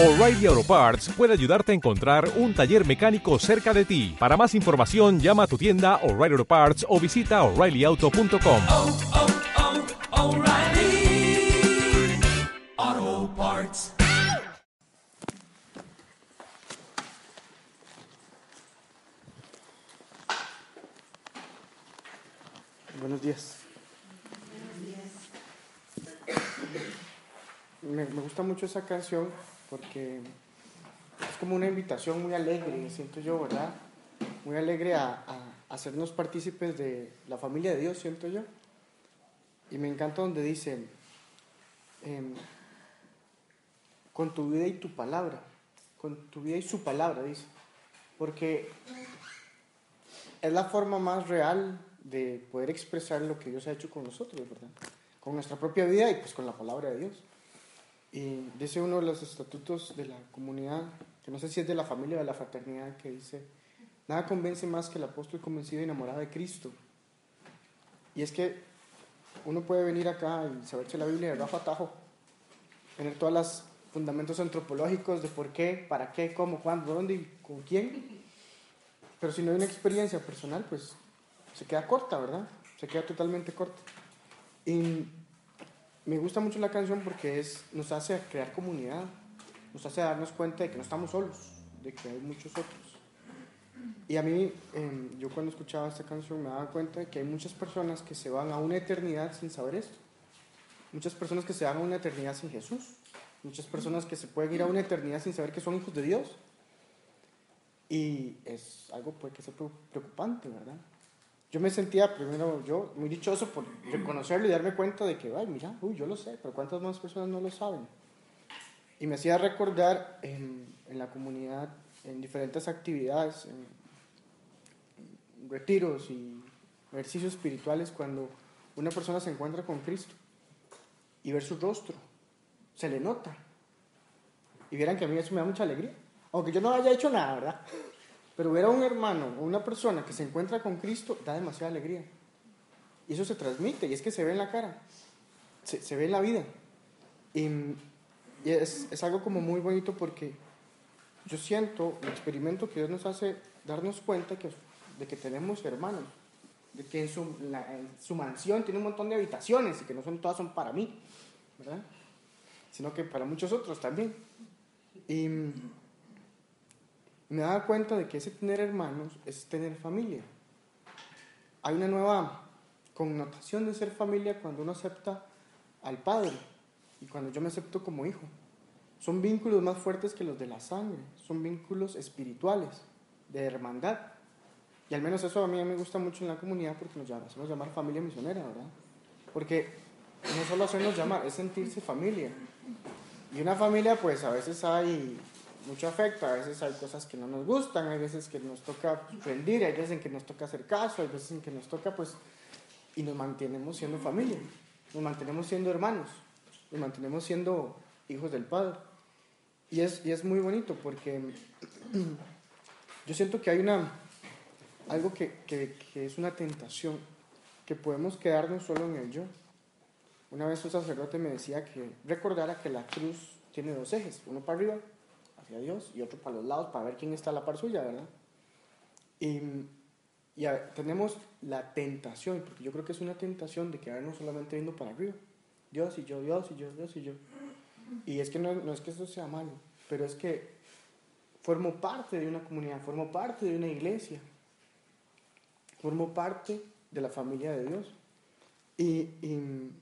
O'Reilly Auto Parts puede ayudarte a encontrar un taller mecánico cerca de ti. Para más información, llama a tu tienda O'Reilly Auto Parts o visita oreillyauto.com. oh, oh, O'Reilly Auto Parts. Buenos días. Me, me gusta mucho esa canción porque es como una invitación muy alegre, siento yo, ¿verdad? Muy alegre a, a hacernos partícipes de la familia de Dios, siento yo. Y me encanta donde dice, em, con tu vida y tu palabra, con tu vida y su palabra, dice. Porque es la forma más real de poder expresar lo que Dios ha hecho con nosotros, ¿verdad? Con nuestra propia vida y pues con la palabra de Dios. Y dice uno de los estatutos de la comunidad, que no sé si es de la familia o de la fraternidad, que dice, nada convence más que el apóstol convencido y enamorado de Cristo. Y es que uno puede venir acá y saberse la Biblia de rajo a tajo, tener todos los fundamentos antropológicos de por qué, para qué, cómo, cuándo, dónde y con quién, pero si no hay una experiencia personal, pues se queda corta, ¿verdad? Se queda totalmente corta. Y me gusta mucho la canción porque es, nos hace crear comunidad, nos hace darnos cuenta de que no estamos solos, de que hay muchos otros. Y a mí, eh, yo cuando escuchaba esta canción me daba cuenta de que hay muchas personas que se van a una eternidad sin saber esto. Muchas personas que se van a una eternidad sin Jesús. Muchas personas que se pueden ir a una eternidad sin saber que son hijos de Dios. Y es algo pues, que es preocupante, ¿verdad? Yo me sentía primero yo muy dichoso por reconocerlo y darme cuenta de que, ay, mira, uy, yo lo sé, pero ¿cuántas más personas no lo saben? Y me hacía recordar en, en la comunidad, en diferentes actividades, en, retiros y ejercicios espirituales, cuando una persona se encuentra con Cristo y ver su rostro, se le nota. Y vieran que a mí eso me da mucha alegría. Aunque yo no haya hecho nada, ¿verdad? Pero ver a un hermano o una persona que se encuentra con Cristo da demasiada alegría. Y eso se transmite, y es que se ve en la cara, se, ve en la vida. Y, es, es, algo como muy bonito porque yo siento, el experimento que Dios nos hace darnos cuenta que, de que tenemos hermanos, de que en su, la, en su mansión tiene un montón de habitaciones y que no son todas son para mí, ¿verdad? Sino que para muchos otros también. Me daba cuenta de que ese tener hermanos es tener familia. Hay una nueva connotación de ser familia cuando uno acepta al Padre y cuando yo me acepto como hijo. Son vínculos más fuertes que los de la sangre, son vínculos espirituales, de hermandad. Y al menos eso a mí me gusta mucho en la comunidad porque nos hacemos llamar familia misionera, ¿verdad? Porque no solo hacernos llamar, es sentirse familia. Y una familia, pues a veces hay mucho afecto, a veces hay cosas que no nos gustan, hay veces que nos toca rendir, hay veces en que nos toca hacer caso, hay veces en que nos toca pues y nos mantenemos siendo familia, nos mantenemos siendo hermanos, nos mantenemos siendo hijos del Padre. Y es, y es muy bonito porque yo siento que hay una, algo que, que, que es una tentación, que podemos quedarnos solo en el yo. Una vez un sacerdote me decía que recordara que la cruz tiene dos ejes, uno para arriba hacia Dios y otro para los lados para ver quién está a la par suya, ¿verdad? Y, y a, tenemos la tentación, porque yo creo que es una tentación de quedarnos solamente viendo para arriba. Dios y yo, Dios y yo, Dios y yo. Y es que no, no es que eso sea malo, pero es que formo parte de una comunidad, formo parte de una iglesia, formo parte de la familia de Dios. Y, y,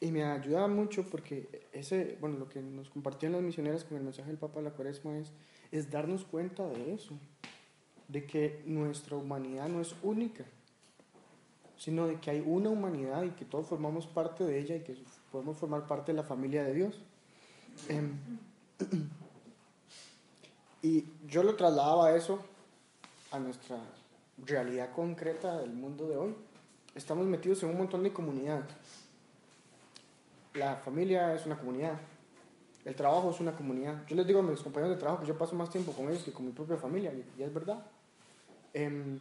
y me ayuda mucho porque ese, bueno, lo que nos compartían las misioneras con el mensaje del Papa de la Cuaresma es, es darnos cuenta de eso, de que nuestra humanidad no es única, sino de que hay una humanidad y que todos formamos parte de ella y que podemos formar parte de la familia de Dios. Eh, y yo lo trasladaba eso a nuestra realidad concreta del mundo de hoy. Estamos metidos en un montón de comunidades. La familia es una comunidad. El trabajo es una comunidad. Yo les digo a mis compañeros de trabajo que yo paso más tiempo con ellos que con mi propia familia, y es verdad. Eh,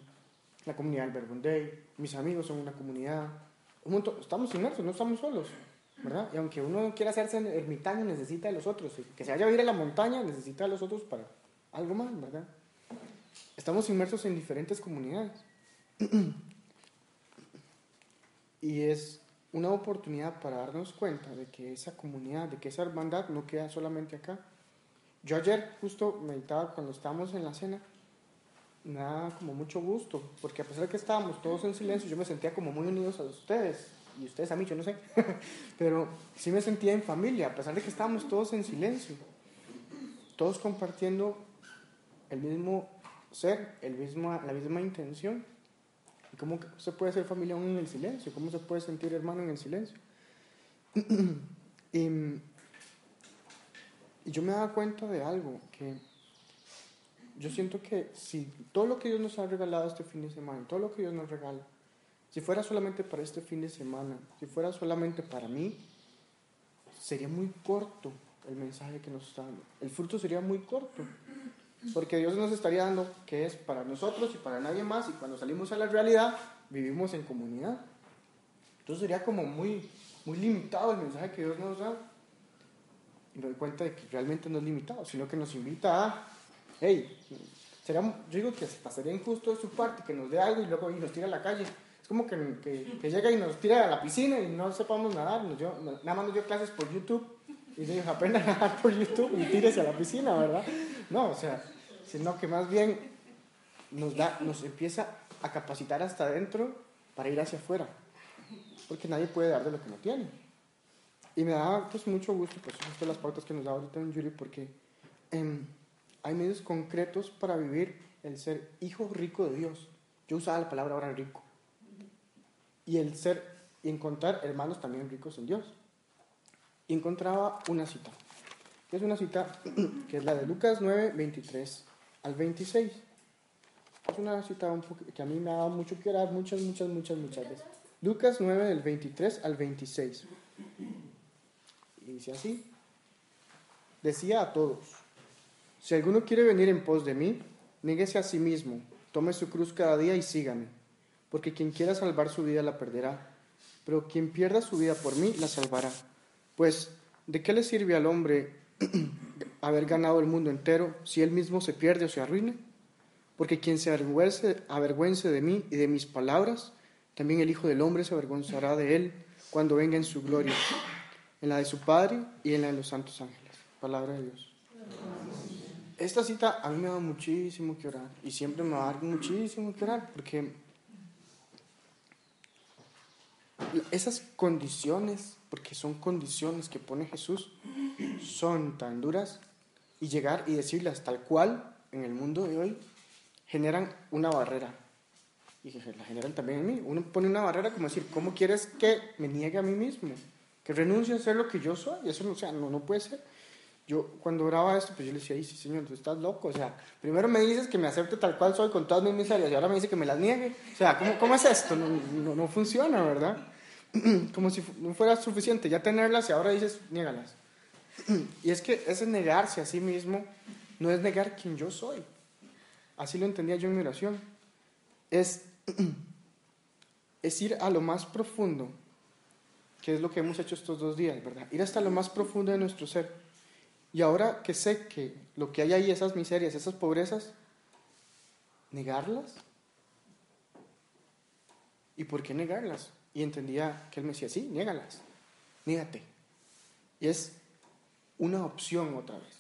la comunidad del Verbum Day, mis amigos son una comunidad. Estamos inmersos, no estamos solos. ¿verdad? Y aunque uno quiera hacerse ermitaño, necesita de los otros. Que se vaya a vivir a la montaña, necesita de los otros para algo más, ¿verdad? Estamos inmersos en diferentes comunidades. y es una oportunidad para darnos cuenta de que esa comunidad, de que esa hermandad no queda solamente acá. Yo ayer justo meditaba cuando estábamos en la cena, daba como mucho gusto, porque a pesar de que estábamos todos en silencio, yo me sentía como muy unidos a ustedes, y ustedes a mí, yo no sé, pero sí me sentía en familia, a pesar de que estábamos todos en silencio, todos compartiendo el mismo ser, el mismo, la misma intención. ¿Y cómo se puede ser familia aún en el silencio? ¿Cómo se puede sentir hermano en el silencio? y, y yo me daba cuenta de algo, que yo siento que si todo lo que Dios nos ha regalado este fin de semana, todo lo que Dios nos regala, si fuera solamente para este fin de semana, si fuera solamente para mí, sería muy corto el mensaje que nos está dando. El fruto sería muy corto. Porque Dios nos estaría dando que es para nosotros y para nadie más. Y cuando salimos a la realidad, vivimos en comunidad. Entonces sería como muy, muy limitado el mensaje que Dios nos da. Y me doy cuenta de que realmente no es limitado, sino que nos invita a, hey, sería, yo digo que pasaría injusto de su parte que nos dé algo y luego y nos tira a la calle. Es como que, que, llega y nos tira a la piscina y no sepamos nadar. Nos dio, nada más nos dio clases por YouTube y dijo, aprenda a nadar por YouTube y tírese a la piscina, ¿verdad? No, o sea, sino que más bien nos, da, nos empieza a capacitar hasta adentro para ir hacia afuera, porque nadie puede dar de lo que no tiene. Y me da pues mucho gusto, pues estas las pautas que nos da ahorita en Yuri, porque em, hay medios concretos para vivir el ser hijo rico de Dios. Yo usaba la palabra ahora rico. Y el ser, y encontrar hermanos también ricos en Dios. Y encontraba una cita. Es una cita que es la de Lucas 9, 23 al 26. Es una cita un que a mí me ha dado mucho que orar muchas, muchas, muchas, muchas veces. Lucas 9, del 23 al 26. Y dice así. Decía a todos, si alguno quiere venir en pos de mí, níguese a sí mismo, tome su cruz cada día y sígame, porque quien quiera salvar su vida la perderá, pero quien pierda su vida por mí la salvará. Pues, ¿de qué le sirve al hombre haber ganado el mundo entero si él mismo se pierde o se arruina? Porque quien se avergüence, avergüence de mí y de mis palabras, también el Hijo del Hombre se avergonzará de él cuando venga en su gloria, en la de su Padre y en la de los santos ángeles. Palabra de Dios. Esta cita a mí me da muchísimo que orar y siempre me va a muchísimo que orar porque esas condiciones, porque son condiciones que pone Jesús, son tan duras y llegar y decirlas tal cual en el mundo de hoy generan una barrera y que la generan también en mí. Uno pone una barrera como decir, ¿cómo quieres que me niegue a mí mismo? Que renuncie a ser lo que yo soy. Eso no, o sea, no, no puede ser. Yo cuando oraba esto, pues yo le decía, sí, señor, tú estás loco. O sea, primero me dices que me acepte tal cual soy con todas mis miserias y ahora me dice que me las niegue. O sea, ¿cómo, cómo es esto? No, no, no funciona, ¿verdad? Como si no fuera suficiente ya tenerlas y ahora dices, niégalas. Y es que ese negarse a sí mismo no es negar quien yo soy. Así lo entendía yo en mi oración. Es, es ir a lo más profundo, que es lo que hemos hecho estos dos días, ¿verdad? Ir hasta lo más profundo de nuestro ser. Y ahora que sé que lo que hay ahí, esas miserias, esas pobrezas, negarlas. ¿Y por qué negarlas? Y entendía que él me decía, sí, niégalas, niégate. Y es una opción otra vez.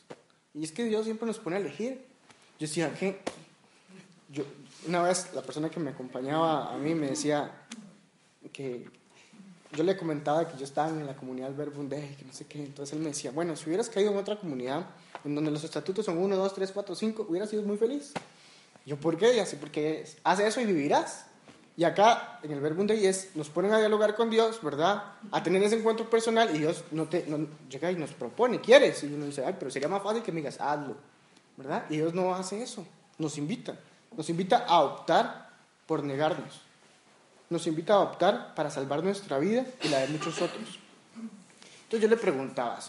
Y es que Dios siempre nos pone a elegir. Yo decía, que yo, una vez la persona que me acompañaba a mí me decía que yo le comentaba que yo estaba en la comunidad Verbunde, que no sé qué, entonces él me decía, bueno, si hubieras caído en otra comunidad en donde los estatutos son 1, 2, 3, 4, 5, hubieras sido muy feliz. Yo, ¿por qué? Y así, porque hace eso y vivirás. Y acá, en el Verbunde, es, nos ponen a dialogar con Dios, ¿verdad? A tener ese encuentro personal y Dios no te, no, llega y nos propone, ¿quieres? Y uno dice, ay, pero sería más fácil que me digas, hazlo, ¿verdad? Y Dios no hace eso, nos invita. Nos invita a optar por negarnos nos invita a optar para salvar nuestra vida y la de muchos otros. Entonces yo le preguntaba,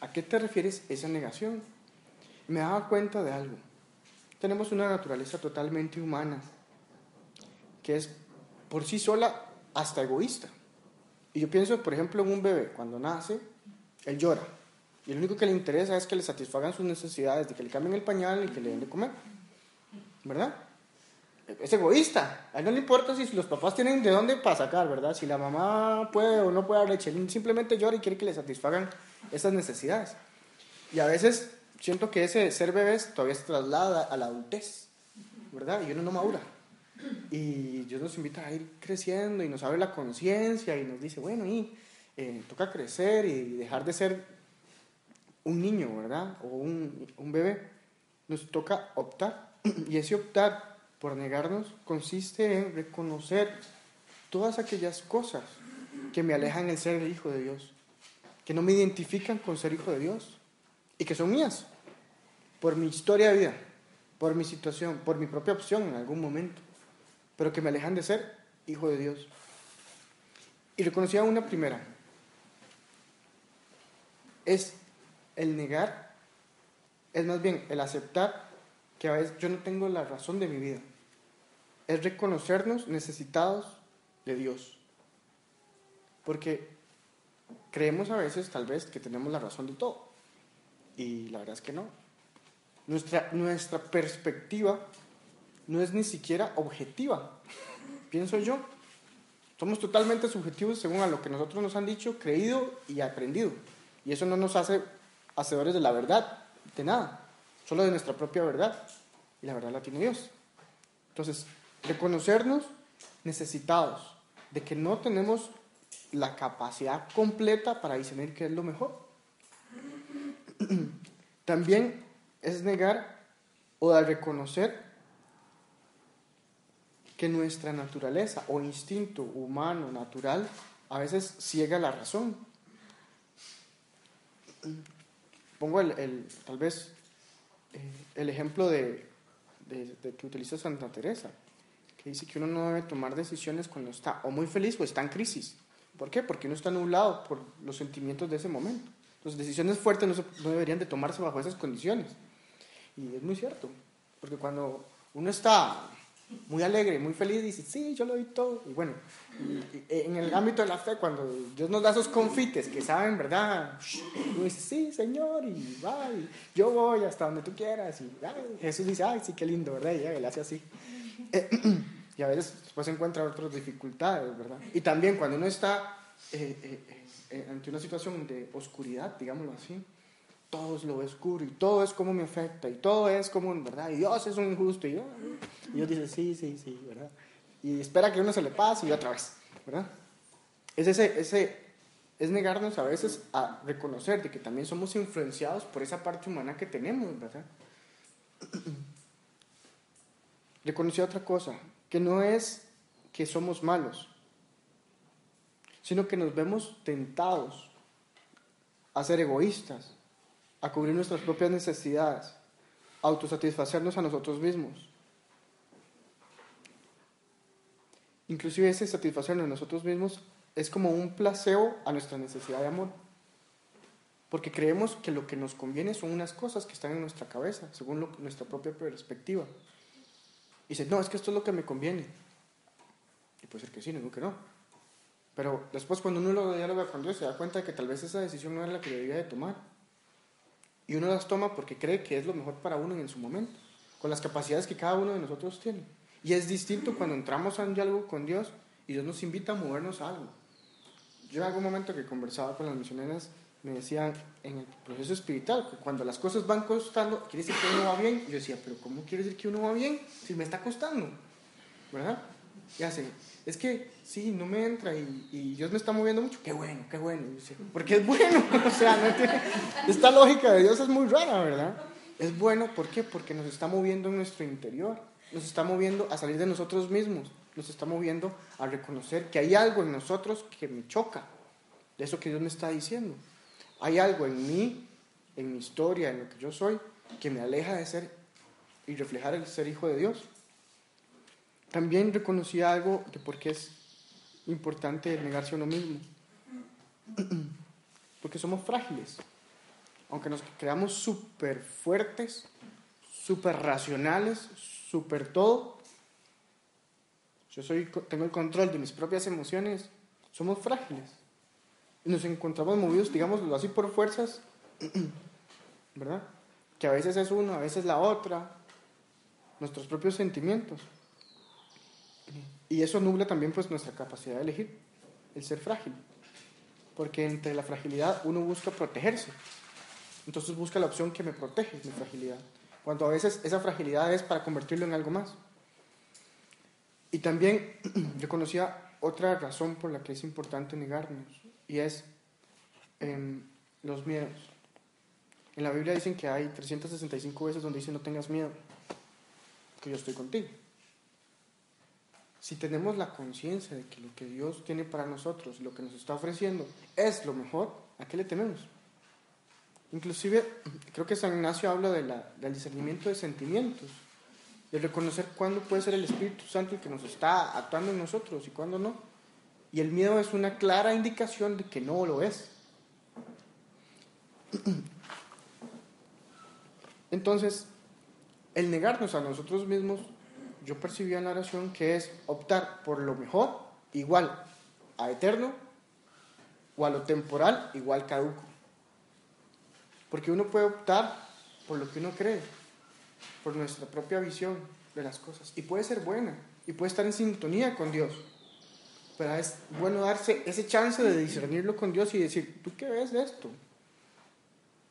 ¿a qué te refieres esa negación? Me daba cuenta de algo. Tenemos una naturaleza totalmente humana, que es por sí sola hasta egoísta. Y yo pienso, por ejemplo, en un bebé, cuando nace, él llora. Y lo único que le interesa es que le satisfagan sus necesidades, de que le cambien el pañal y que le den de comer. ¿Verdad? Es egoísta. A él no le importa si los papás tienen de dónde para sacar, ¿verdad? Si la mamá puede o no puede dar leche. Simplemente llora y quiere que le satisfagan esas necesidades. Y a veces siento que ese ser bebés todavía se traslada a la adultez, ¿verdad? Y uno no madura. Y Dios nos invita a ir creciendo y nos abre la conciencia y nos dice, bueno, y eh, toca crecer y dejar de ser un niño, ¿verdad? O un, un bebé. Nos toca optar. Y ese optar por negarnos consiste en reconocer todas aquellas cosas que me alejan el ser hijo de Dios, que no me identifican con ser hijo de Dios y que son mías, por mi historia de vida, por mi situación, por mi propia opción en algún momento, pero que me alejan de ser hijo de Dios. Y reconocía una primera, es el negar, es más bien el aceptar que a veces yo no tengo la razón de mi vida. Es reconocernos necesitados de Dios. Porque creemos a veces, tal vez, que tenemos la razón de todo. Y la verdad es que no. Nuestra, nuestra perspectiva no es ni siquiera objetiva, pienso yo. Somos totalmente subjetivos según a lo que nosotros nos han dicho, creído y aprendido. Y eso no nos hace hacedores de la verdad, de nada, solo de nuestra propia verdad. Y la verdad la tiene Dios. Entonces, reconocernos necesitados, de que no tenemos la capacidad completa para discernir qué es lo mejor. También es negar o de reconocer que nuestra naturaleza o instinto humano natural a veces ciega la razón. Pongo el, tal vez eh, el ejemplo de, de, que utiliza Santa Teresa, que dice que uno no debe tomar decisiones cuando está o muy feliz o está en crisis. ¿Por qué? Porque uno está nublado por los sentimientos de ese momento. Entonces, decisiones fuertes no, no deberían de tomarse bajo esas condiciones. Y es muy cierto, porque cuando uno está muy alegre, muy feliz, dice, sí, yo lo doy todo. Y bueno, en el ámbito de la fe, cuando Dios nos da esos confites que saben, ¿verdad? Uno dice, sí, Señor, y va, yo voy hasta donde tú quieras. Y Jesús dice, ay, sí, qué lindo, ¿verdad? Y ya, él hace así. y a veces después encuentra otras dificultades, ¿verdad? Y también cuando uno está eh, eh, eh, ante una situación de oscuridad, digámoslo así, todo es lo oscuro y todo es como me afecta y todo es como, ¿verdad? Y Dios es un injusto y, yo, y Dios dice, sí, sí, sí, ¿verdad? Y espera que uno se le pase y otra vez, ¿verdad? Es ese, ese, es negarnos a veces a reconocer de que también somos influenciados por esa parte humana que tenemos, ¿verdad? Reconocer otra cosa, que no es que somos malos, sino que nos vemos tentados a ser egoístas, a cubrir nuestras propias necesidades, a autosatisfacernos a nosotros mismos. Inclusive ese satisfacernos a nosotros mismos es como un placebo a nuestra necesidad de amor. Porque creemos que lo que nos conviene son unas cosas que están en nuestra cabeza, según nuestra propia perspectiva. Y dice, no, es que esto es lo que me conviene. Y puede ser que sí, no que no. Pero después cuando uno lo dialoga con Dios se da cuenta de que tal vez esa decisión no era la que debía de tomar. Y uno las toma porque cree que es lo mejor para uno en su momento, con las capacidades que cada uno de nosotros tiene. Y es distinto cuando entramos en diálogo con Dios y Dios nos invita a movernos a algo. Yo en algún momento que conversaba con las misioneras me decían en el proceso espiritual, que cuando las cosas van costando, quiere decir que uno va bien. Y yo decía, pero ¿cómo quiere decir que uno va bien si me está costando? ¿Verdad? Y hace, es que sí, no me entra y, Dios me está moviendo mucho. Qué bueno, qué bueno. porque es bueno. o sea, no tiene, esta lógica de Dios es muy rara, ¿verdad? Es bueno, ¿por qué? Porque nos está moviendo en nuestro interior. Nos está moviendo a salir de nosotros mismos. Nos está moviendo a reconocer que hay algo en nosotros que me choca. De eso que Dios me está diciendo. Hay algo en mí, en mi historia, en lo que yo soy, que me aleja de ser y reflejar el ser hijo de Dios. También reconocía algo de por qué es importante negarse a uno mismo. Porque somos frágiles. Aunque nos creamos súper fuertes, súper racionales, súper todo. Yo soy, tengo el control de mis propias emociones. Somos frágiles. Y nos encontramos movidos, digámoslo así, por fuerzas, ¿verdad? Que a veces es uno, a veces la otra, nuestros propios sentimientos. Y eso nubla también pues nuestra capacidad de elegir, el ser frágil. Porque entre la fragilidad uno busca protegerse. Entonces busca la opción que me protege mi fragilidad. Cuando a veces esa fragilidad es para convertirlo en algo más. Y también yo conocía otra razón por la que es importante negarnos. Y es em, los miedos. En la Biblia dicen que hay 365 veces donde dice no tengas miedo, que yo estoy contigo. Si tenemos la conciencia de que lo que Dios tiene para nosotros, lo que nos está ofreciendo, es lo mejor, ¿a qué le tememos? Inclusive, creo que San Ignacio habla de la, del discernimiento de sentimientos, de reconocer cuándo puede ser el Espíritu Santo el que nos está actuando en nosotros y cuándo no. Y el miedo es una clara indicación de que no lo es. Entonces, el negarnos a nosotros mismos, yo percibía en la oración que es optar por lo mejor igual a eterno o a lo temporal igual caduco. Porque uno puede optar por lo que uno cree, por nuestra propia visión de las cosas. Y puede ser buena, y puede estar en sintonía con Dios. Pero es bueno darse ese chance de discernirlo con Dios y decir, ¿tú qué ves de esto?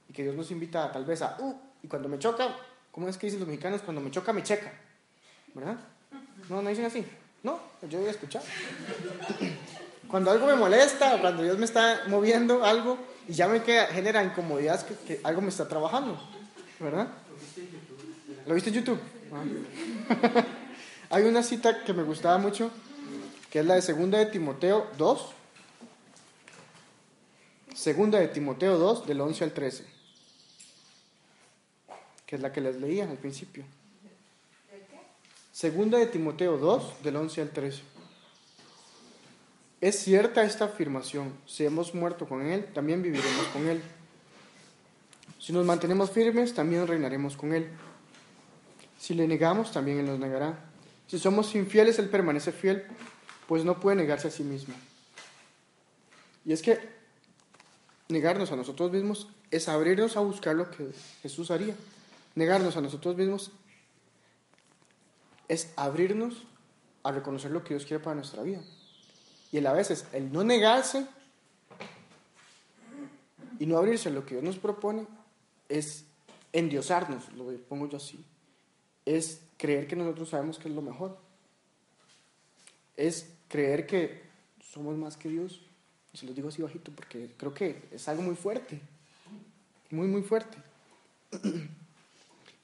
Y que Dios nos invita tal vez a, uh, y cuando me choca, ¿cómo es que dicen los mexicanos? Cuando me choca, me checa. ¿Verdad? No, no dicen así. No, yo voy a escuchar. Cuando algo me molesta o cuando Dios me está moviendo algo y ya me queda, genera incomodidad que, que algo me está trabajando. ¿Verdad? ¿Lo viste en YouTube? Ah. Hay una cita que me gustaba mucho, que es la de Segunda de Timoteo 2. Segunda de Timoteo 2, del 11 al 13. Que es la que les leía al principio. Segunda de Timoteo 2, del 11 al 13. Es cierta esta afirmación. Si hemos muerto con Él, también viviremos con Él. Si nos mantenemos firmes, también reinaremos con Él. Si le negamos, también Él nos negará. Si somos infieles, Él permanece fiel, pues no puede negarse a sí mismo. Y es que negarnos a nosotros mismos es abrirnos a buscar lo que Jesús haría. Negarnos a nosotros mismos es abrirnos a reconocer lo que Dios quiere para nuestra vida. Y a veces el no negarse y no abrirse a lo que Dios nos propone es endiosarnos, lo pongo yo así. Es creer que nosotros sabemos que es lo mejor. Es creer que somos más que Dios. Y se los digo así bajito porque creo que es algo muy fuerte. Muy, muy fuerte.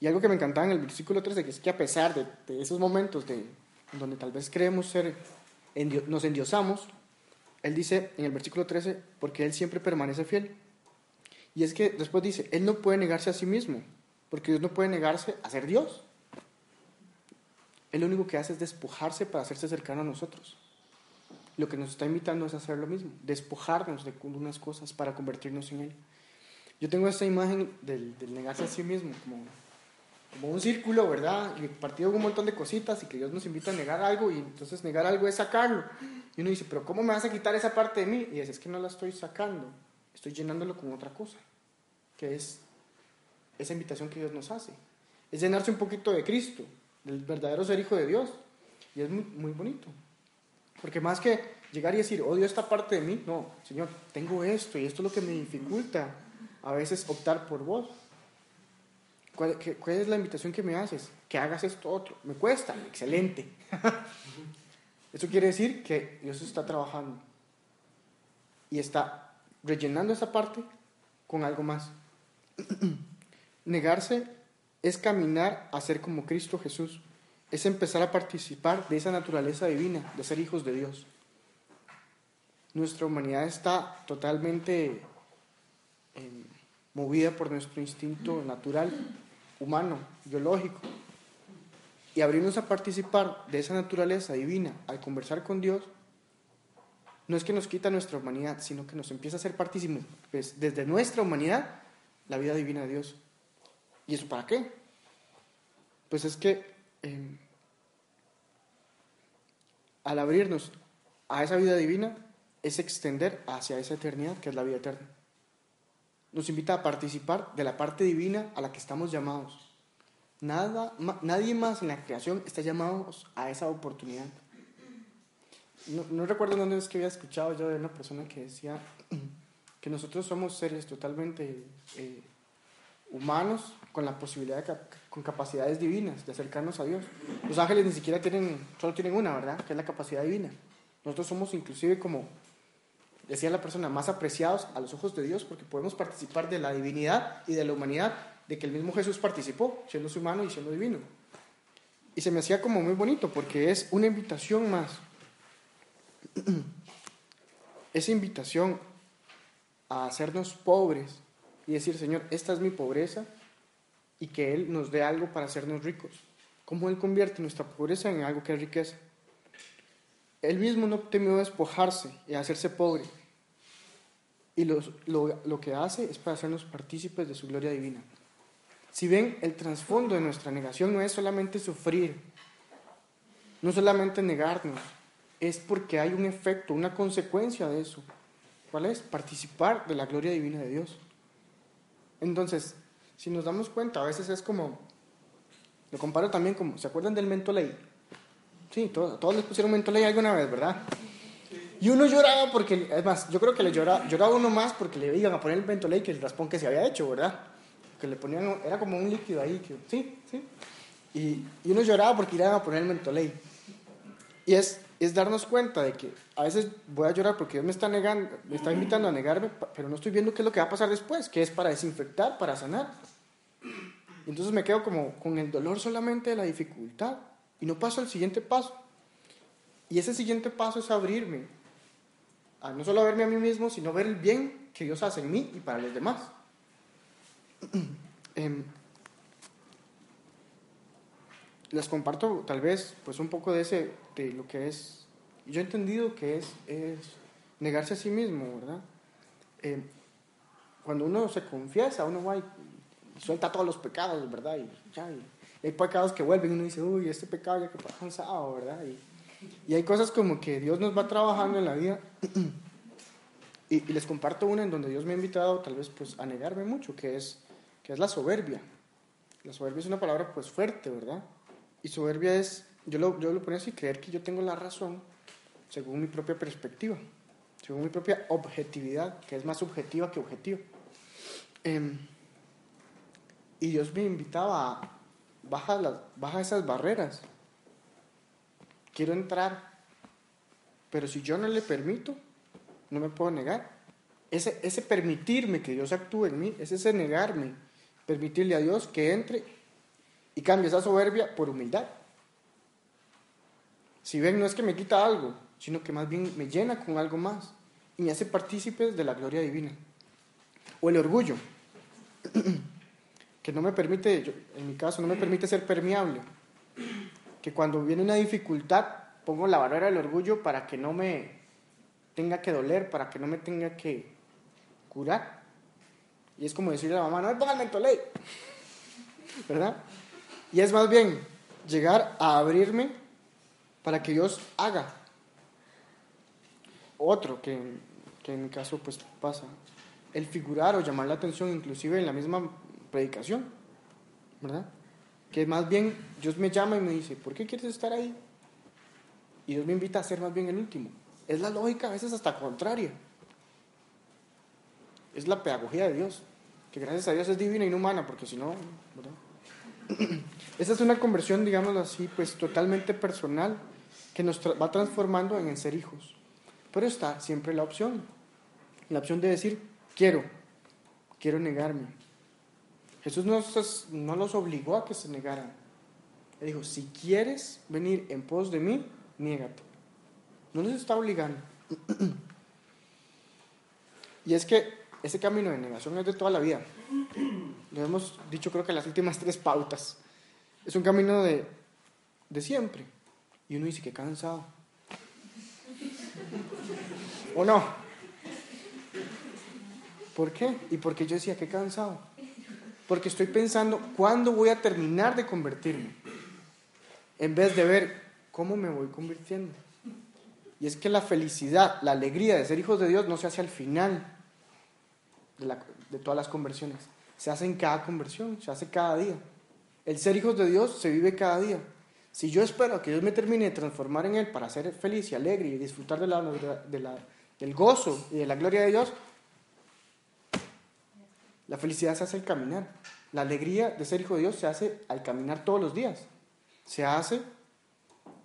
Y algo que me encantaba en el versículo 13, que es que a pesar de, de esos momentos de, donde tal vez creemos ser nos endiosamos, él dice en el versículo 13, porque él siempre permanece fiel. Y es que después dice, él no puede negarse a sí mismo, porque Dios no puede negarse a ser Dios. Él lo único que hace es despojarse para hacerse cercano a nosotros. Lo que nos está invitando es hacer lo mismo, despojarnos de unas cosas para convertirnos en Él. Yo tengo esta imagen del, del negarse a sí mismo, como como un círculo, ¿verdad? Y partido un montón de cositas y que Dios nos invita a negar algo y entonces negar algo es sacarlo. Y uno dice, pero ¿cómo me vas a quitar esa parte de mí? Y dice, es que no la estoy sacando, estoy llenándolo con otra cosa, que es esa invitación que Dios nos hace. Es llenarse un poquito de Cristo, del verdadero ser hijo de Dios. Y es muy, muy bonito. Porque más que llegar y decir, odio esta parte de mí, no, Señor, tengo esto y esto es lo que me dificulta a veces optar por vos. ¿Cuál, es la invitación que me haces? Que hagas esto otro. Me cuesta, excelente. Eso quiere decir que Dios está trabajando y está rellenando esa parte con algo más. Negarse es caminar a ser como Cristo Jesús, es empezar a participar de esa naturaleza divina, de ser hijos de Dios. Nuestra humanidad está totalmente eh, movida por nuestro instinto natural humano, biológico. Y abrirnos a participar de esa naturaleza divina al conversar con Dios, no es que nos quita nuestra humanidad, sino que nos empieza a hacer partícipes pues, desde nuestra humanidad la vida divina de Dios. ¿Y eso para qué? Pues es que em, al abrirnos a esa vida divina es extender hacia esa eternidad que es la vida eterna. Nos invita a participar de la parte divina a la que estamos llamados. Nada, ma- nadie más en la creación está llamado a esa oportunidad. No, no recuerdo dónde es que había escuchado yo de una persona que decía que nosotros somos seres totalmente eh, humanos con la posibilidad de con capacidades divinas de acercarnos a Dios. Los ángeles ni siquiera tienen, solo tienen una, ¿verdad? Que es la capacidad divina. Nosotros somos inclusive como decía la persona más apreciados a los ojos de Dios porque podemos participar de la divinidad y de la humanidad de que el mismo Jesús participó, siendo humano y siendo divino. Y se me hacía como muy bonito porque es una invitación más. Esa invitación a hacernos pobres y decir, Señor, esta es mi pobreza y que Él nos dé algo para hacernos ricos. ¿Cómo Él convierte nuestra pobreza en algo que es riqueza? Él mismo no temió despojarse y hacerse pobre. Y los- lo, lo que hace es para hacernos partícipes de su gloria divina. Si ven, el trasfondo de nuestra negación no es solamente sufrir, no solamente negarnos, es porque hay un efecto, una consecuencia de eso. ¿Cuál es? Participar de la gloria divina de Dios. Entonces, si nos damos cuenta, a veces es como, lo comparo también como, ¿se acuerdan del mentoley? Sí, todos, todos les pusieron mentoley alguna vez, ¿verdad? Y uno lloraba porque, es yo creo que le lloraba, lloraba uno más porque le iban a poner el mentoley que el raspón que se había hecho, ¿verdad? Que le ponían, era como un líquido ahí, sí, sí. Y, y uno lloraba porque iban a poner el mentoley. Y es, es darnos cuenta de que a veces voy a llorar porque Dios me está negando, me está invitando a negarme, pero no estoy viendo qué es lo que va a pasar después, que es para desinfectar, para sanar. Y entonces me quedo como con el dolor solamente de la dificultad y no paso al siguiente paso. Y ese siguiente paso es abrirme a no solo verme a mí mismo, sino ver el bien que Dios hace en mí y para los demás. Em, les comparto tal vez pues un poco de ese de lo que es yo he entendido que es, es negarse a sí mismo verdad Eh, cuando uno se confiesa uno va y, suelta todos los pecados verdad y, ya, y hay pecados que vuelven y uno dice uy este pecado ya que está cansado verdad y, y hay cosas como que Dios nos va trabajando en la vida. Y, y les comparto una en donde Dios me ha invitado tal vez pues a negarme mucho que es que es la soberbia. La soberbia es una palabra pues fuerte verdad y soberbia es, yo lo, yo lo ponía así, creer que yo tengo la razón según mi propia perspectiva, según mi propia objetividad, que es más subjetiva que objetiva. Em, y Dios me invitaba a, baja, las, esas barreras. Quiero entrar, pero si yo no le permito, no me puedo negar. Ese, ese permitirme que Dios actúe en mí, es ese negarme, permitirle a Dios que entre y cambia esa soberbia por humildad. Si ven, no es que me quita algo, sino que más bien me llena con algo más y me hace partícipes de la gloria divina. O el orgullo, que no me permite, yo- en mi caso, no me permite ser permeable. Que cuando viene una dificultad, pongo la barrera del orgullo para que no me tenga que doler, para que no me tenga que curar. Y es como decirle a la mamá, no me mentoley. ¿Verdad? Y es más bien llegar a abrirme para que Dios haga. Otro que, que en mi caso pues pasa, el figurar o llamar la atención inclusive en la misma predicación, ¿verdad? Que más bien Dios me llama y me dice, ¿por qué quieres estar ahí? Y Dios me invita a ser más bien el último. Es la lógica a veces hasta contraria. Es la pedagogía de Dios, que gracias a Dios es divina y no humana, porque si no, ¿verdad? Esa es una conversión, digámoslo así, pues totalmente personal, que nos va transformando en ser hijos. Pero está siempre la opción, la opción de decir, quiero, quiero negarme. Jesús no, no los obligó a que se negaran. Él dijo, si quieres venir en pos de mí, niégate. No les está obligando. y es que ese camino de negación es de toda la vida. Lo hemos dicho creo que las últimas tres pautas. Es un camino de, de siempre. Y uno dice que cansado. ¿O no? ¿Por qué? Y porque yo decía que cansado. Porque estoy pensando, ¿cuándo voy a terminar de convertirme? En vez de ver cómo me voy convirtiendo. Y es que la felicidad, la alegría de ser hijos de Dios no se hace al final de, todas las conversiones. Se hace en cada conversión, se hace cada día. El ser hijos de Dios se vive cada día. Si yo espero que Dios me termine de transformar en Él para ser feliz y alegre y disfrutar del gozo y de la gloria de Dios, la felicidad se hace al caminar. La alegría de ser hijo de Dios se hace al caminar todos los días. Se hace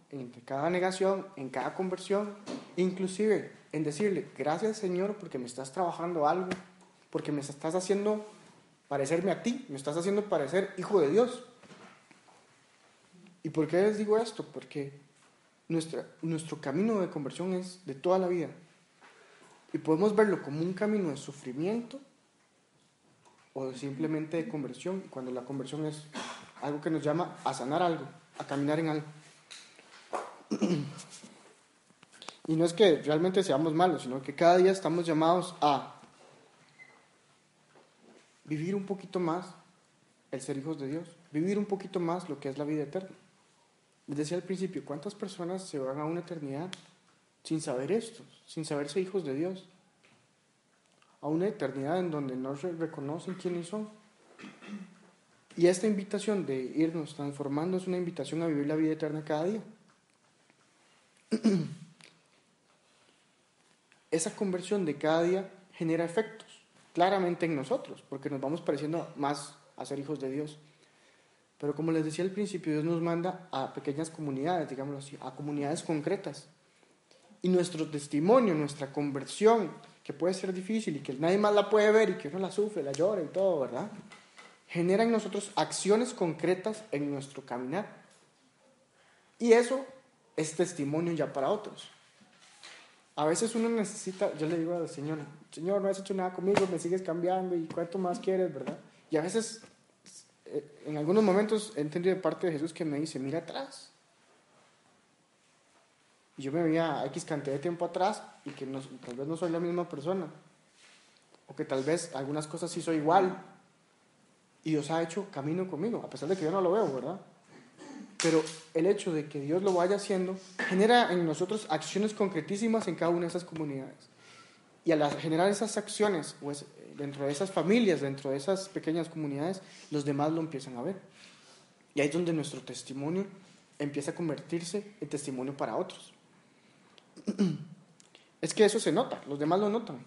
en cada negación, en cada conversión, inclusive en decirle, gracias Señor porque me estás trabajando algo, porque me estás haciendo parecerme a ti, me estás haciendo parecer hijo de Dios. ¿Y por qué les digo esto? Porque nuestra, nuestro camino de conversión es de toda la vida. Y podemos verlo como un camino de sufrimiento o simplemente de conversión, cuando la conversión es algo que nos llama a sanar algo, a caminar en algo. Y no es que realmente seamos malos, sino que cada día estamos llamados a vivir un poquito más el ser hijos de Dios, vivir un poquito más lo que es la vida eterna. Les decía al principio, ¿cuántas personas se van a una eternidad sin saber esto, sin saberse hijos de Dios? A una eternidad en donde no reconocen quiénes son. Y esta invitación de irnos transformando es una invitación a vivir la vida eterna cada día. Esa conversión de cada día genera efectos claramente en nosotros, porque nos vamos pareciendo más a ser hijos de Dios. Pero como les decía al principio, Dios nos manda a pequeñas comunidades, digámoslo así, a comunidades concretas. Y nuestro testimonio, nuestra conversión, que puede ser difícil y que nadie más la puede ver y que uno la sufre, la llora y todo, ¿verdad? Genera en nosotros acciones concretas en nuestro caminar. Y eso es testimonio ya para otros. A veces uno necesita, yo le digo al Señor, Señor, no has hecho nada conmigo, me sigues cambiando y cuánto más quieres, ¿verdad? Y a veces, eh, en algunos momentos he entendido de parte de Jesús que me dice, mira atrás. Y yo me veía X cantidad de tiempo atrás y que no- tal vez no soy la misma persona. O que tal vez algunas cosas sí soy igual. Y Dios ha hecho camino conmigo, a pesar de que yo no lo veo, ¿verdad? Pero el hecho de que Dios lo vaya haciendo genera en nosotros acciones concretísimas en cada una de esas comunidades. Y al generar esas acciones, pues, dentro de esas familias, dentro de esas pequeñas comunidades, los demás lo empiezan a ver. Y ahí es donde nuestro testimonio empieza a convertirse en testimonio para otros. Es que eso se nota, los demás lo notan.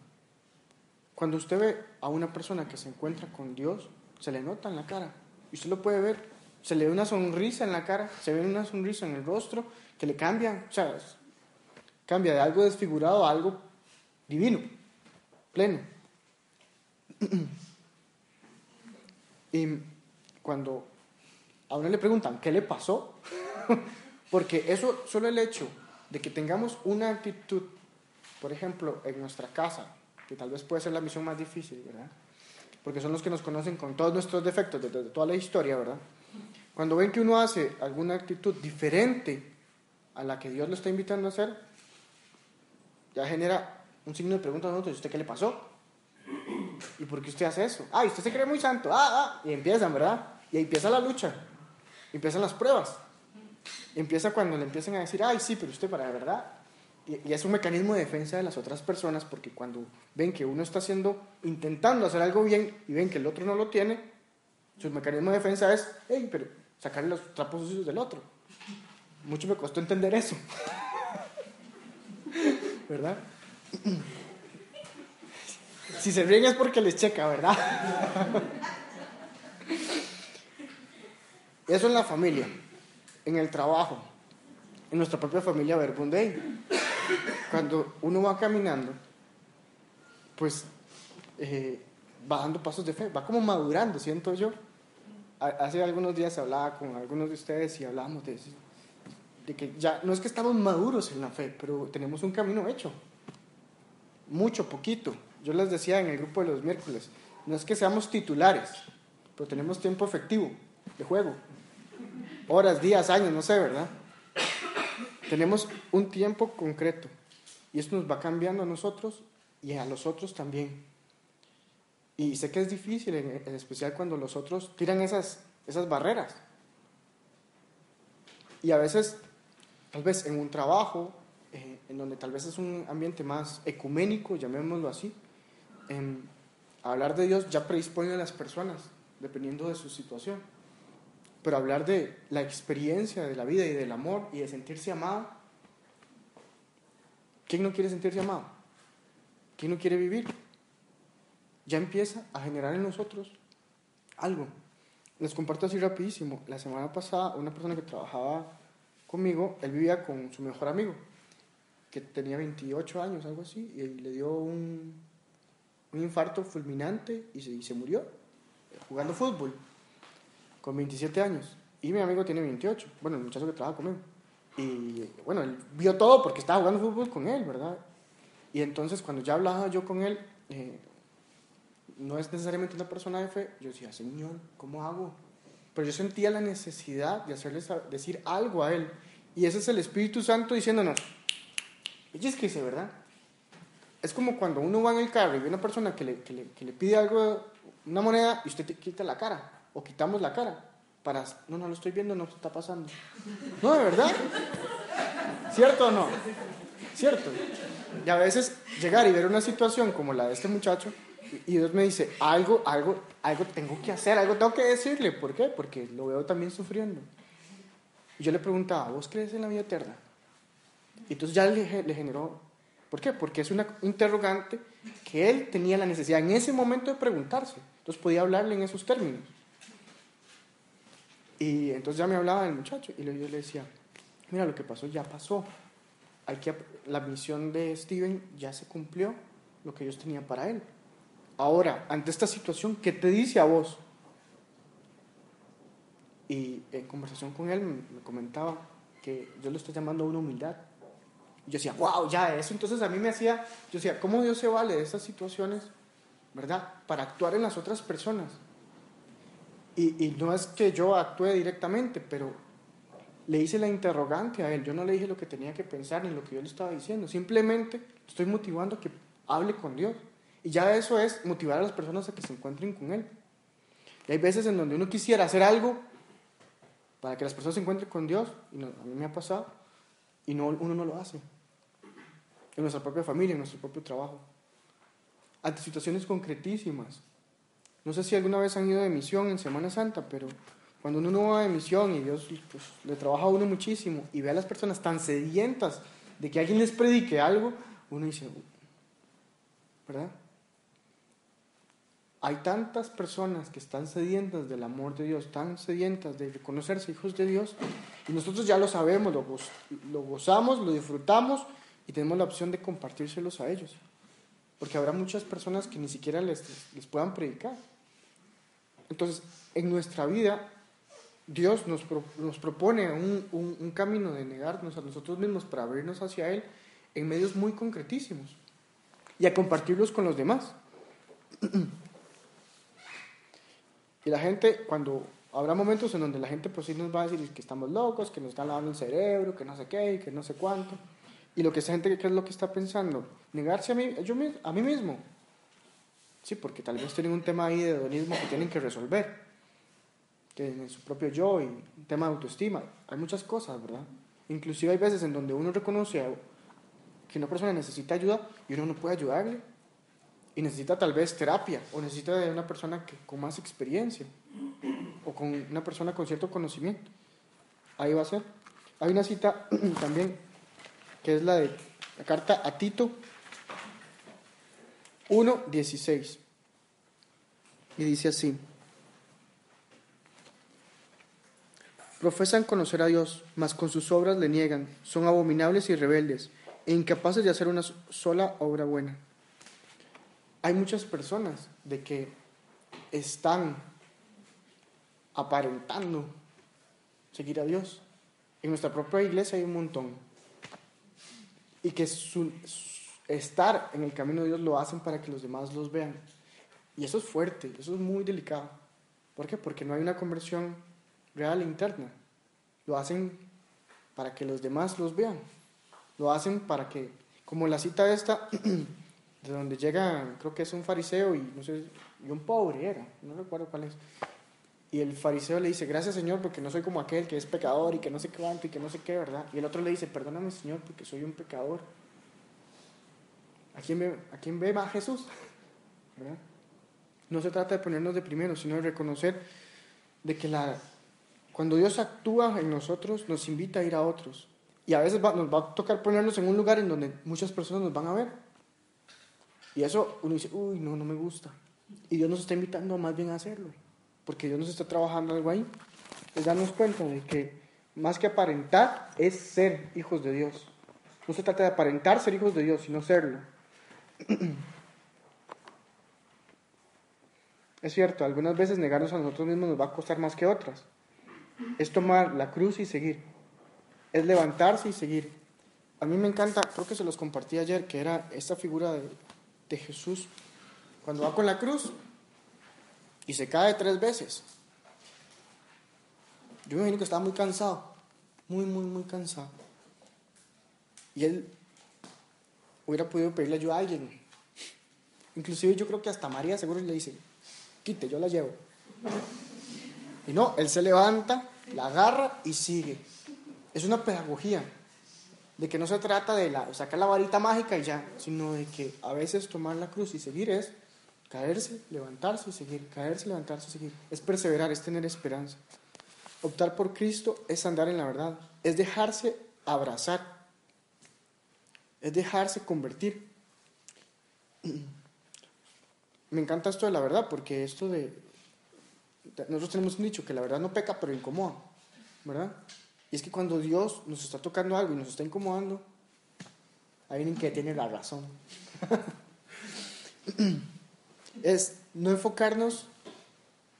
Cuando usted ve a una persona que se encuentra con Dios, se le nota en la cara. Y usted lo puede ver, se le ve una sonrisa en la cara, se ve una sonrisa en el rostro, que le cambia, o sea, cambia de algo desfigurado a algo divino, pleno. Y cuando a uno le preguntan qué le pasó, porque eso, solo el hecho de que tengamos una actitud, por ejemplo, en nuestra casa, que tal vez puede ser la misión más difícil, ¿verdad? Porque son los que nos conocen con todos nuestros defectos desde toda la historia, ¿verdad? Cuando ven que uno hace alguna actitud diferente a la que Dios lo está invitando a hacer, ya genera un signo de pregunta a nosotros, ¿y usted qué le pasó? ¿Y por qué usted hace eso? Ah, usted se cree muy santo. Ah, ah. Y empiezan, ¿verdad? Y ahí empieza la lucha. Empiezan las pruebas. Empieza cuando le empiezan a decir, ay, sí, pero usted para de verdad. Y, y es un mecanismo de defensa de las otras personas porque cuando ven que uno está haciendo, intentando hacer algo bien y ven que el otro no lo tiene, su mecanismo de defensa es, hey, pero sacarle los trapos sucios del otro. Mucho me costó entender eso. ¿Verdad? Si se ríen es porque les checa, ¿verdad? Eso en la familia, en el trabajo, en nuestra propia familia Verbunday. Cuando uno va caminando, pues eh, va dando pasos de fe, va como madurando, siento yo. Ha- Hace algunos días hablaba con algunos de ustedes y hablábamos de, de que ya no es que estamos maduros en la fe, pero tenemos un camino hecho. Mucho, poquito. Yo les decía en el grupo de los miércoles, no es que seamos titulares, pero tenemos tiempo efectivo de juego. Horas, días, años, no sé, ¿verdad? Tenemos un tiempo concreto y esto nos va cambiando a nosotros y a los otros también. Y sé que es difícil, en, especial cuando los otros tiran esas, esas barreras. Y a veces, tal vez en un trabajo, eh, en donde tal vez es un ambiente más ecuménico, llamémoslo así, em, hablar de Dios ya predispone a las personas, dependiendo de su situación. Pero hablar de la experiencia de la vida y del amor y de sentirse amado, ¿quién no quiere sentirse amado? ¿Quién no quiere vivir? Ya empieza a generar en nosotros algo. Les comparto así rapidísimo. La semana pasada, una persona que trabajaba conmigo, él vivía con su mejor amigo, que tenía 28 años, algo así, y le dio un, un infarto fulminante y se, y se murió jugando fútbol con 27 años. Y mi amigo tiene 28, bueno, el muchacho que trabaja conmigo. Y bueno, él vio todo porque estaba jugando fútbol con él, ¿verdad? Y entonces cuando ya hablaba yo con él, eh, no es necesariamente una persona de fe, yo decía, Señor, ¿cómo hago? Pero yo sentía la necesidad de hacerle decir algo a él. Y ese es el Espíritu Santo diciéndonos, es que ¿verdad? Es como cuando uno va en el carro y ve una persona que le, que le, que le pide algo, una moneda, y usted te quita la cara, o quitamos la cara, para, no, no lo estoy viendo, no está pasando. No, de verdad. ¿Cierto o no? ¿Cierto? Y a veces llegar y ver una situación como la de este muchacho, y Dios me dice, algo, algo, algo tengo que hacer, algo tengo que decirle. ¿Por qué? Porque lo veo también sufriendo. Y yo le preguntaba, ¿vos crees en la vida eterna? Y entonces ya le, le generó, ¿por qué? Porque es una interrogante que él tenía la necesidad en ese momento de preguntarse. Entonces podía hablarle en esos términos. Y entonces ya me hablaba del muchacho y le- yo le decía, mira, lo que pasó ya pasó. Hay que, la misión de Steven ya se cumplió, lo que Dios tenía para él. Ahora, ante esta situación, ¿qué te dice a vos? Y en conversación con él me me comentaba que yo lo estoy llamando a una humildad. Yo decía, wow, ya eso. Entonces a mí me hacía, yo decía, ¿cómo Dios se vale de estas situaciones, verdad? Para actuar en las otras personas. Y, y no es que yo actúe directamente, pero le hice la interrogante a él. Yo no le dije lo que tenía que pensar ni lo que yo le estaba diciendo. Simplemente estoy motivando que hable con Dios. Y ya eso es motivar a las personas a que se encuentren con Él. Y hay veces en donde uno quisiera hacer algo para que las personas se encuentren con Dios, y no- a mí me ha pasado, y no, uno no lo hace. En nuestra propia familia, en nuestro propio trabajo. Ante situaciones concretísimas. No sé si alguna vez han ido de misión en Semana Santa, pero cuando uno va de misión y Dios pues, le trabaja a uno muchísimo y ve a las personas tan sedientas de que alguien les predique algo, uno dice, ¿verdad? Hay tantas personas que están sedientas del amor de Dios, tan sedientas de reconocerse hijos de Dios, y nosotros ya lo sabemos, lo, goz- lo gozamos, lo disfrutamos y tenemos la opción de compartírselos a ellos. Porque habrá muchas personas que ni siquiera les, les puedan predicar. Entonces, en nuestra vida, Dios nos, nos propone un, un- camino de negarnos a nosotros mismos para abrirnos hacia Él en medios muy concretísimos y a compartirlos con los demás. Y la gente, cuando habrá momentos en donde la gente pues sí nos va a decir que estamos locos, que nos están lavando el cerebro, que no sé qué, que no sé cuánto. Y lo que esa gente, ¿qué es lo que está pensando? Negarse a mí, yo, a mí mismo. Sí, porque tal vez tienen un tema ahí de hedonismo que tienen que resolver. Que en su propio yo y un tema de autoestima. Hay muchas cosas, ¿verdad? Inclusive hay veces en donde uno reconoce que una persona necesita ayuda y uno no puede ayudarle. Y necesita tal vez terapia o necesita de una persona que, con más experiencia o con una persona con cierto conocimiento. Ahí va a ser. Hay una cita también que es la de la carta a Tito 1.16. Y dice así. Profesan conocer a Dios, mas con sus obras le niegan. Son abominables y rebeldes e incapaces de hacer una sola obra buena. Hay muchas personas de que están aparentando seguir a Dios. En nuestra propia iglesia hay un montón. Y que su, estar en el camino de Dios lo hacen para que los demás los vean. Y eso es fuerte, eso es muy delicado. ¿Por qué? Porque no hay una conversión real e interna. Lo hacen para que los demás los vean. Lo hacen para que, como la cita esta, de donde llega, creo que es un fariseo y no sé, y un pobre era, no recuerdo cuál es. Y el fariseo le dice, gracias Señor, porque no soy como aquel que es pecador y que no sé cuánto y que no sé qué, ¿verdad? Y el otro le dice, perdóname Señor, porque soy un pecador. ¿A quién ve, a quién ve más Jesús? ¿Verdad? No se trata de ponernos de primero, sino de reconocer de que la, cuando Dios actúa en nosotros, nos invita a ir a otros. Y a veces va- nos va a tocar ponernos en un lugar en donde muchas personas nos van a ver. Y eso uno dice, uy, no, no me gusta. Y Dios nos está invitando más bien a hacerlo. Porque Dios nos está trabajando algo ahí. Es darnos cuenta de que más que aparentar es ser hijos de Dios. No se trata de aparentar ser hijos de Dios, sino serlo. Es cierto, algunas veces negarnos a nosotros mismos nos va a costar más que otras. Es tomar la cruz y seguir. Es levantarse y seguir. A mí me encanta, creo que se los compartí ayer, que era esta figura de, de Jesús cuando va con la cruz y se cae tres veces. Yo me imagino que estaba muy cansado, muy, muy, muy cansado. Y él hubiera podido pedirle ayuda a alguien. Inclusive yo creo que hasta María seguro le dice, quite, yo la llevo. Y no, él se levanta, la agarra y sigue. Es una pedagogía de que no se trata de la, sacar la varita mágica y ya, sino de que a veces tomar la cruz y seguir es caerse, levantarse y seguir, caerse, levantarse y seguir. Es perseverar, es tener esperanza. Optar por Cristo es andar en la verdad, es dejarse abrazar, es dejarse convertir. Me encanta esto de la verdad, porque esto de... Nosotros tenemos un dicho que la verdad no peca, pero incomoda, ¿verdad? Y es que cuando Dios nos está tocando algo y nos está incomodando, hay alguien que tiene la razón. es no enfocarnos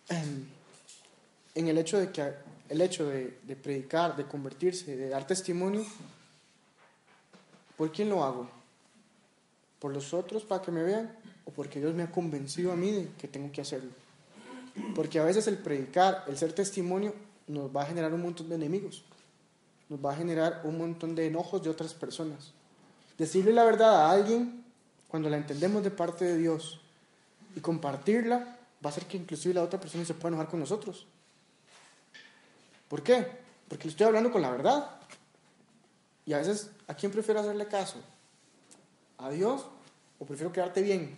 en, el hecho de que el hecho de predicar, de convertirse, de dar testimonio, ¿por quién lo hago? ¿Por los otros para que me vean? ¿O porque Dios me ha convencido a mí de que tengo que hacerlo? Porque a veces el predicar, el ser testimonio, nos va a generar un montón de enemigos. Nos va a generar un montón de enojos de otras personas. Decirle la verdad a alguien cuando la entendemos de parte de Dios y compartirla va a hacer que inclusive la otra persona se pueda enojar con nosotros. ¿Por qué? Porque le estoy hablando con la verdad. Y a veces, ¿a quién prefiero hacerle caso? ¿A Dios o prefiero quedarte bien?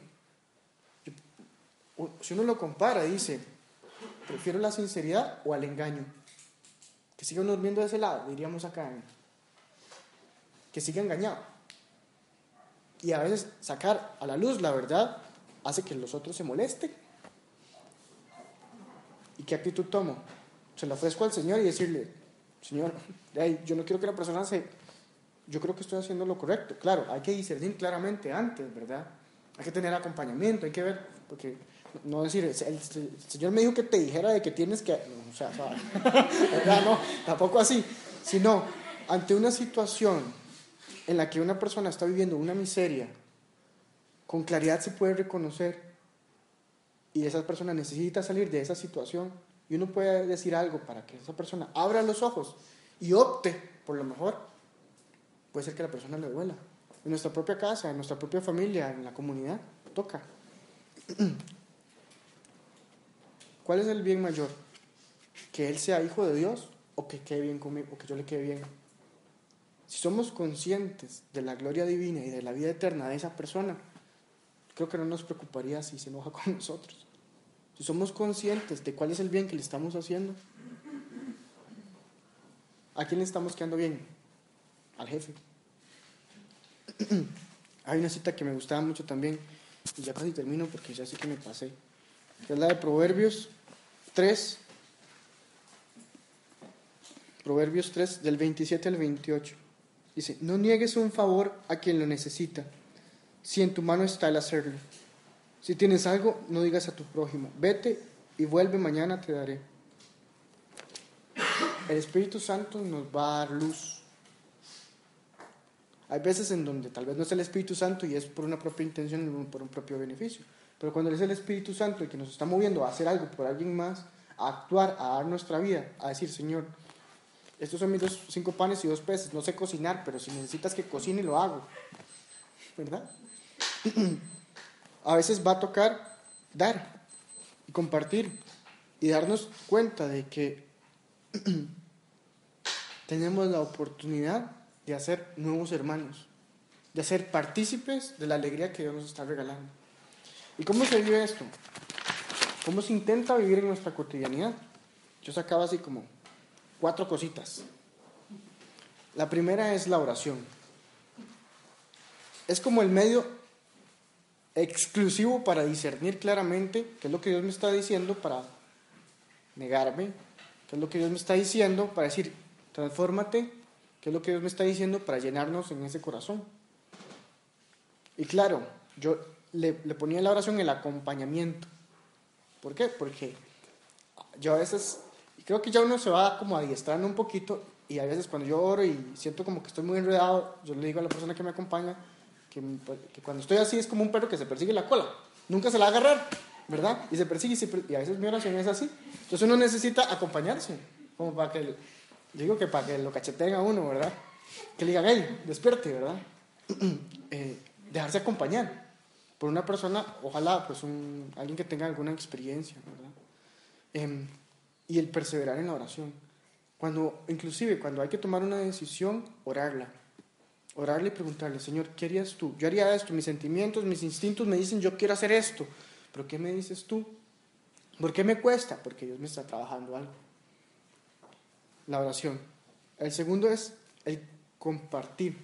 Si uno lo compara, dice, prefiero la sinceridad o al engaño. Que siga uno viendo de ese lado, diríamos acá. Que siga engañado. Y a veces sacar a la luz la verdad hace que los otros se molesten. ¿Y qué actitud tomo? Se la ofrezco al Señor y decirle, Señor, hey, yo no quiero que la persona se... Yo creo que estoy haciendo lo correcto. Claro, hay que discernir claramente antes, ¿verdad? Hay que tener acompañamiento, hay que ver, porque no decir, el, el Señor me dijo que te dijera de que tienes que... no, o sea. ¿verdad? No, tampoco así. Sino, ante una situación en la que una persona está viviendo una miseria, con claridad se puede reconocer y esa persona necesita salir de esa situación y uno puede decir algo para que esa persona abra los ojos y opte por lo mejor, puede ser que la persona le duela. En nuestra propia casa, en nuestra propia familia, en la comunidad, toca. ¿Cuál es el bien mayor? ¿Que él sea hijo de Dios o que quede bien conmigo, o que yo le quede bien? Si somos conscientes de la gloria divina y de la vida eterna de esa persona, creo que no nos preocuparía si se enoja con nosotros. Si somos conscientes de cuál es el bien que le estamos haciendo, ¿a quién le estamos quedando bien? Al jefe. Hay una cita que me gustaba mucho también, y ya casi termino porque ya sé que me pasé, que es la de Proverbios 3, Proverbios 3, del 27 al 28. Dice, no niegues un favor a quien lo necesita, si en tu mano está el hacerlo. Si tienes algo, no digas a tu prójimo, vete y vuelve, mañana te daré. El Espíritu Santo nos va a dar luz. Hay veces en donde tal vez no es el Espíritu Santo y es por una propia intención, por un propio beneficio. Pero cuando es el Espíritu Santo el que nos está moviendo a hacer algo por alguien más, a actuar, a dar nuestra vida, a decir, Señor, estos son mis dos, cinco panes y dos peces, no sé cocinar, pero si necesitas que cocine, lo hago. ¿Verdad? a veces va a tocar dar y compartir. y darnos cuenta de que tenemos la oportunidad de hacer nuevos hermanos, de ser partícipes de la alegría que Dios nos está regalando. ¿Y cómo se vive esto? ¿Cómo se intenta vivir en nuestra cotidianidad? Yo sacaba así como cuatro cositas. La primera es la oración. Es como el medio exclusivo para discernir claramente qué es lo que Dios me está diciendo para negarme, qué es lo que Dios me está diciendo para decir, transfórmate, qué es lo que Dios me está diciendo para llenarnos en ese corazón. Y claro, yo le, le ponía en la oración el acompañamiento. ¿Por qué? Porque yo a veces, creo que ya uno se va como adiestrando un poquito y a veces cuando yo oro y siento como que estoy muy enredado, yo le digo a la persona que me acompaña que, que cuando estoy así es como un perro que se persigue la cola. Nunca se la va a agarrar, ¿verdad? Y se persigue y, se y a veces mi oración es así. Entonces uno necesita acompañarse, como para que, digo que para que lo cacheteen a uno, ¿verdad? Que le digan, hey, despierte, ¿verdad? Eh, dejarse acompañar por una persona, ojalá pues un, alguien que tenga alguna experiencia, ¿verdad? Em, y el perseverar en la oración. Cuando, inclusive cuando hay que tomar una decisión, orarla. Orarle y preguntarle, Señor, ¿qué harías tú? Yo haría esto, mis sentimientos, mis instintos me dicen, yo quiero hacer esto, pero ¿qué me dices tú? ¿Por qué me cuesta? Porque Dios me está trabajando algo. La oración. El segundo es el compartir,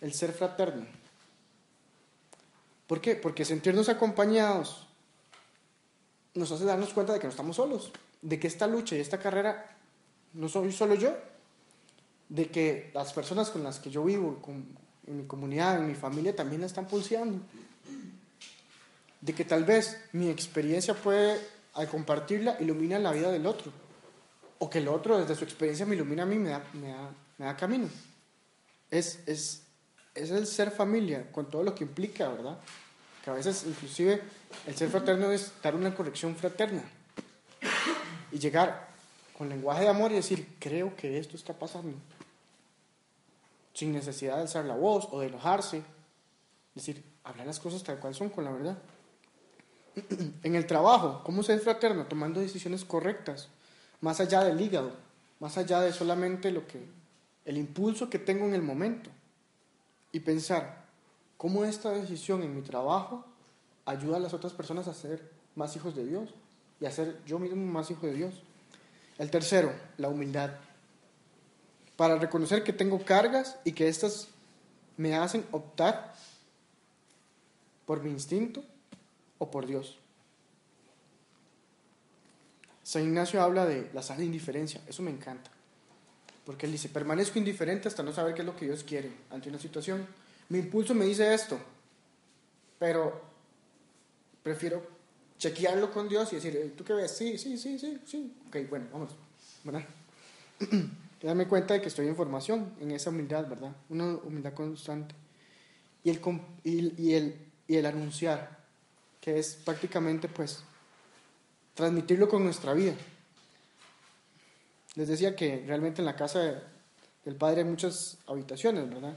el ser fraterno. ¿Por qué? Porque sentirnos acompañados nos hace darnos cuenta de que no estamos solos, de que esta lucha y esta carrera no soy solo yo, de que las personas con las que yo vivo, en mi comunidad, en mi familia, también la están pulseando, de que tal vez mi experiencia puede, al compartirla, ilumina la vida del otro, o que el otro desde su experiencia me ilumina a mí, me da, me da, me da camino. Es, es, es el ser familia, con todo lo que implica, ¿verdad? Que a veces inclusive el ser fraterno es dar una corrección fraterna y llegar con lenguaje de amor y decir, creo que esto está pasando, sin necesidad de alzar la voz o de enojarse, decir, hablar las cosas tal cual son con la verdad. En el trabajo, ¿cómo ser fraterno? Tomando decisiones correctas, más allá del hígado, más allá de solamente lo que, el impulso que tengo en el momento y pensar cómo esta decisión en mi trabajo ayuda a las otras personas a ser más hijos de Dios y a ser yo mismo más hijo de Dios. El tercero, la humildad. Para reconocer que tengo cargas y que estas me hacen optar por mi instinto o por Dios. San Ignacio habla de la sana indiferencia, eso me encanta. Porque él dice, permanezco indiferente hasta no saber qué es lo que Dios quiere ante una situación. Mi impulso me dice esto, pero prefiero chequearlo con Dios y decir, "Eh, ¿tú qué ves? Sí, sí, sí, sí, sí. Ok, bueno, vamos. ¿verdad? Darme cuenta de que estoy en formación, en esa humildad, ¿verdad? Una humildad constante. Y el, y, y el, y el anunciar, que es prácticamente, pues, transmitirlo con nuestra vida. Les decía que realmente en la casa de- del Padre hay muchas habitaciones, ¿verdad?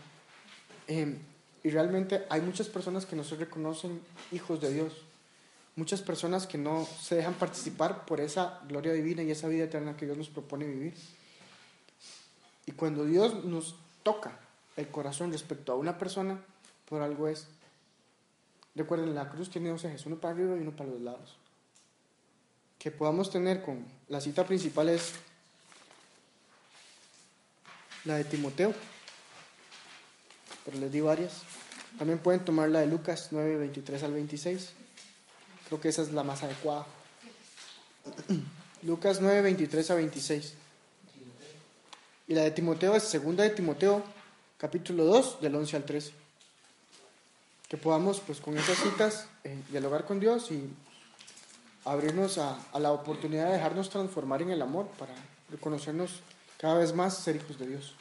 Eh, y realmente hay muchas personas que no se reconocen hijos de Dios. Muchas personas que no se dejan participar por esa gloria divina y esa vida eterna que Dios nos propone vivir. Y cuando Dios nos toca el corazón respecto a una persona, por algo es. Recuerden, la cruz tiene dos ejes, uno para arriba y uno para los lados. Que podamos tener con la cita principal es la de Timoteo, pero les di varias. También pueden tomar la de Lucas 9, 23 al 26. Creo que esa es la más adecuada. Lucas 9, 23 a 26. Y la de Timoteo es segunda de Timoteo, capítulo 2, del 11 al 13. Que podamos, pues con esas citas, eh, dialogar con Dios y abrirnos a, a la oportunidad de dejarnos transformar en el amor para reconocernos cada vez más ser hijos de Dios.